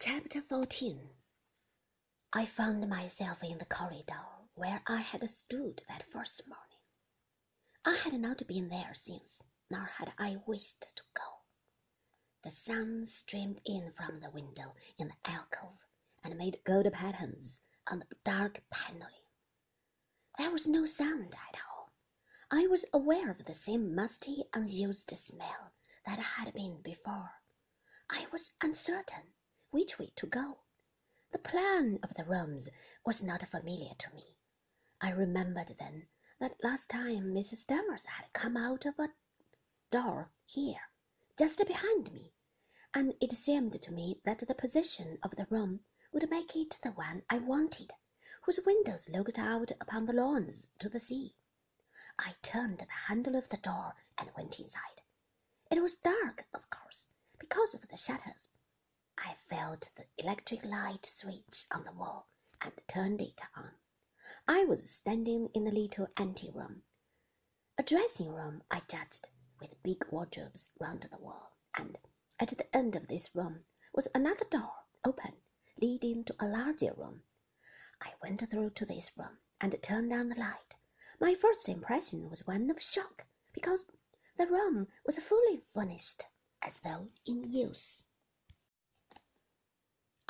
Chapter 14 I found myself in the corridor where I had stood that first morning. I had not been there since, nor had I wished to go. The sun streamed in from the window in the alcove and made gold patterns on the dark paneling. There was no sound at all. I was aware of the same musty, unused smell that had been before. I was uncertain which way to go. The plan of the rooms was not familiar to me. I remembered then that last time Mrs. Danvers had come out of a door here, just behind me, and it seemed to me that the position of the room would make it the one I wanted, whose windows looked out upon the lawns to the sea. I turned the handle of the door and went inside. It was dark, of course, because of the shutters, I felt the electric light switch on the wall and turned it on. I was standing in a little anteroom, a dressing room, I judged, with big wardrobes round the wall, and at the end of this room was another door, open, leading to a larger room. I went through to this room and turned on the light. My first impression was one of shock, because the room was fully furnished, as though in use.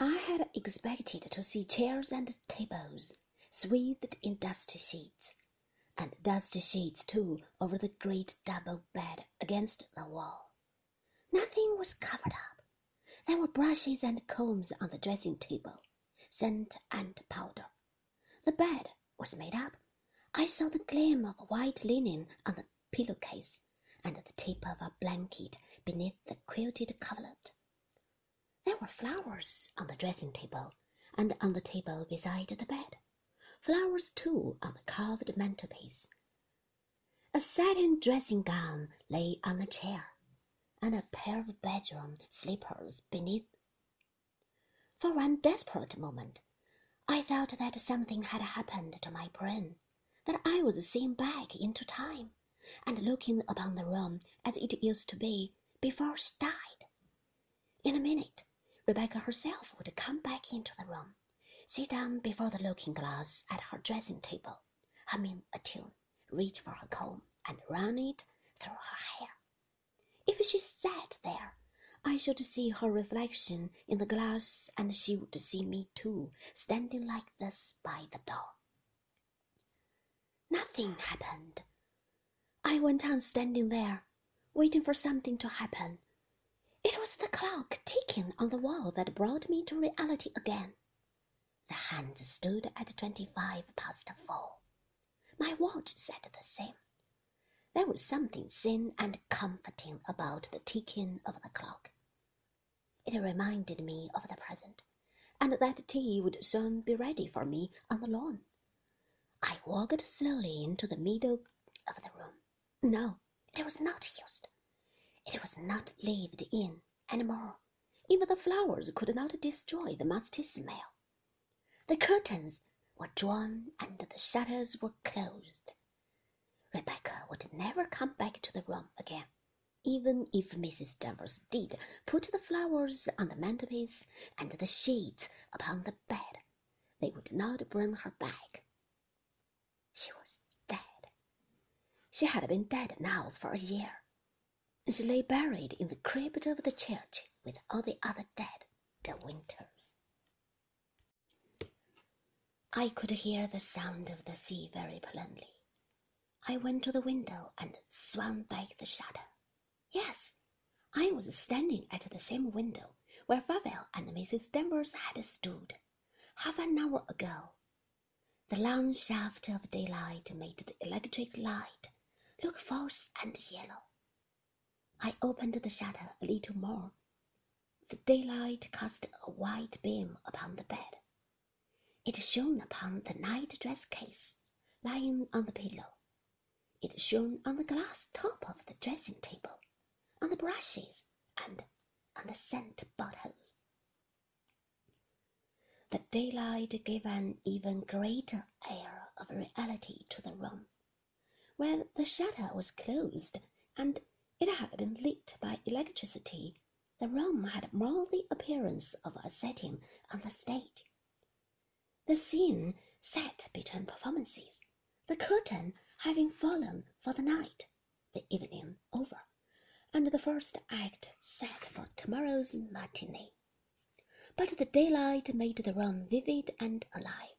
I had expected to see chairs and tables swathed in dust sheets, and dust sheets too over the great double bed against the wall. Nothing was covered up. There were brushes and combs on the dressing table, scent and powder. The bed was made up. I saw the gleam of white linen on the pillowcase and the tip of a blanket beneath the quilted coverlet. Were flowers on the dressing table and on the table beside the bed. Flowers, too, on the carved mantelpiece. A satin dressing gown lay on a chair, and a pair of bedroom slippers beneath. For one desperate moment, I thought that something had happened to my brain, that I was seen back into time, and looking upon the room as it used to be before she died. In a minute, Rebecca herself would come back into the room, sit down before the looking glass at her dressing table, humming a tune, reach for her comb, and run it through her hair. If she sat there, I should see her reflection in the glass, and she would see me too, standing like this by the door. Nothing happened. I went on standing there, waiting for something to happen it was the clock ticking on the wall that brought me to reality again. The hand stood at twenty-five past four. My watch said the same. There was something thin and comforting about the ticking of the clock. It reminded me of the present, and that tea would soon be ready for me on the lawn. I walked slowly into the middle of the room. No, it was not used. It was not lived in any more. Even the flowers could not destroy the musty smell. The curtains were drawn and the shutters were closed. Rebecca would never come back to the room again, even if Mrs. Danvers did put the flowers on the mantelpiece and the sheets upon the bed. They would not bring her back. She was dead. She had been dead now for a year. She lay buried in the crypt of the church with all the other dead, de Winters. I could hear the sound of the sea very plainly. I went to the window and swung back the shutter. Yes, I was standing at the same window where Favell and Mrs. Danvers had stood half an hour ago. The long shaft of daylight made the electric light look false and yellow. I opened the shutter a little more. The daylight cast a white beam upon the bed. It shone upon the night dress case lying on the pillow. It shone on the glass top of the dressing table, on the brushes, and on the scent bottles. The daylight gave an even greater air of reality to the room. When the shutter was closed and it had been lit by electricity. The room had more the appearance of a setting on the stage. The scene set between performances, the curtain having fallen for the night, the evening over, and the first act set for tomorrow's matinee. But the daylight made the room vivid and alive.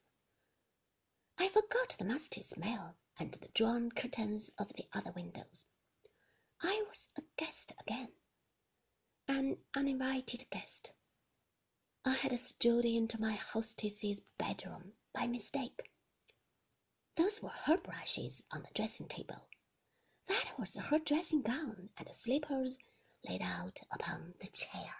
I forgot the musty smell and the drawn curtains of the other windows. I was a guest again, an uninvited guest. I had stood into my hostess's bedroom by mistake. Those were her brushes on the dressing table. That was her dressing gown and slippers laid out upon the chair.